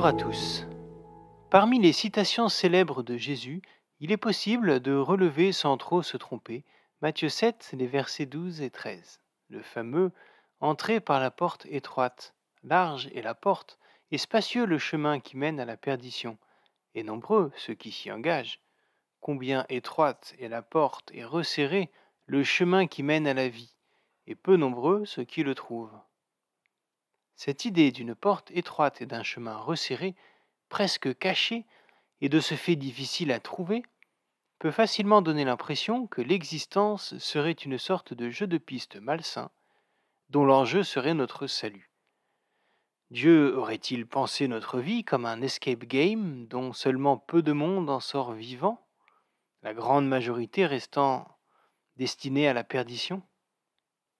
Bonjour à tous. Parmi les citations célèbres de Jésus, il est possible de relever sans trop se tromper Matthieu 7, les versets 12 et 13. Le fameux Entrez par la porte étroite, large est la porte, et spacieux le chemin qui mène à la perdition, et nombreux ceux qui s'y engagent. Combien étroite est la porte et resserré le chemin qui mène à la vie, et peu nombreux ceux qui le trouvent. Cette idée d'une porte étroite et d'un chemin resserré, presque caché, et de ce fait difficile à trouver, peut facilement donner l'impression que l'existence serait une sorte de jeu de piste malsain, dont l'enjeu serait notre salut. Dieu aurait-il pensé notre vie comme un escape game dont seulement peu de monde en sort vivant, la grande majorité restant destinée à la perdition?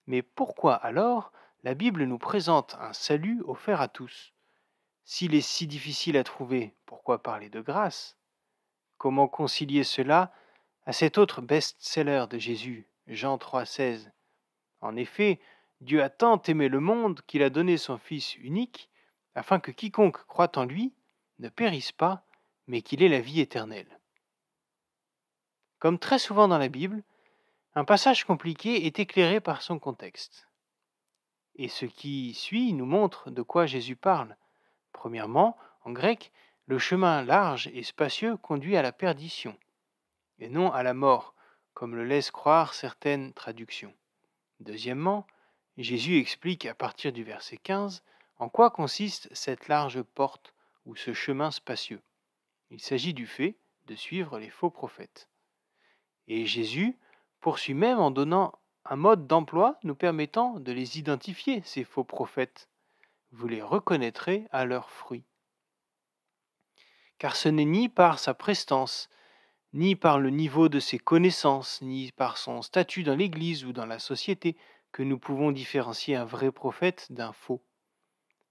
Mais pourquoi alors la Bible nous présente un salut offert à tous S'il est si difficile à trouver, pourquoi parler de grâce? Comment concilier cela à cet autre best-seller de Jésus, Jean 3,16 En effet, Dieu a tant aimé le monde qu'il a donné son Fils unique, afin que quiconque croit en lui ne périsse pas, mais qu'il ait la vie éternelle. Comme très souvent dans la Bible, un passage compliqué est éclairé par son contexte. Et ce qui suit nous montre de quoi Jésus parle. Premièrement, en grec, le chemin large et spacieux conduit à la perdition, et non à la mort, comme le laissent croire certaines traductions. Deuxièmement, Jésus explique à partir du verset 15 en quoi consiste cette large porte ou ce chemin spacieux. Il s'agit du fait de suivre les faux prophètes. Et Jésus poursuit même en donnant un mode d'emploi nous permettant de les identifier, ces faux prophètes. Vous les reconnaîtrez à leurs fruits car ce n'est ni par sa prestance, ni par le niveau de ses connaissances, ni par son statut dans l'Église ou dans la société que nous pouvons différencier un vrai prophète d'un faux.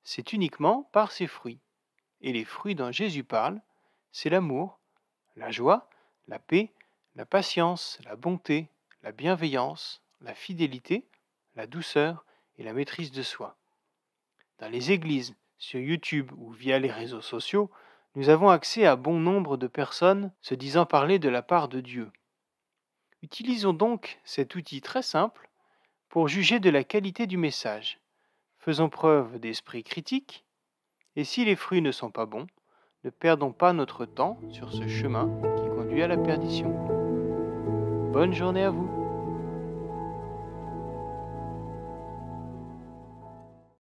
C'est uniquement par ses fruits. Et les fruits dont Jésus parle, c'est l'amour, la joie, la paix, la patience, la bonté, la bienveillance, la fidélité, la douceur et la maîtrise de soi. Dans les églises, sur YouTube ou via les réseaux sociaux, nous avons accès à bon nombre de personnes se disant parler de la part de Dieu. Utilisons donc cet outil très simple pour juger de la qualité du message. Faisons preuve d'esprit critique, et si les fruits ne sont pas bons, ne perdons pas notre temps sur ce chemin qui conduit à la perdition. Bonne journée à vous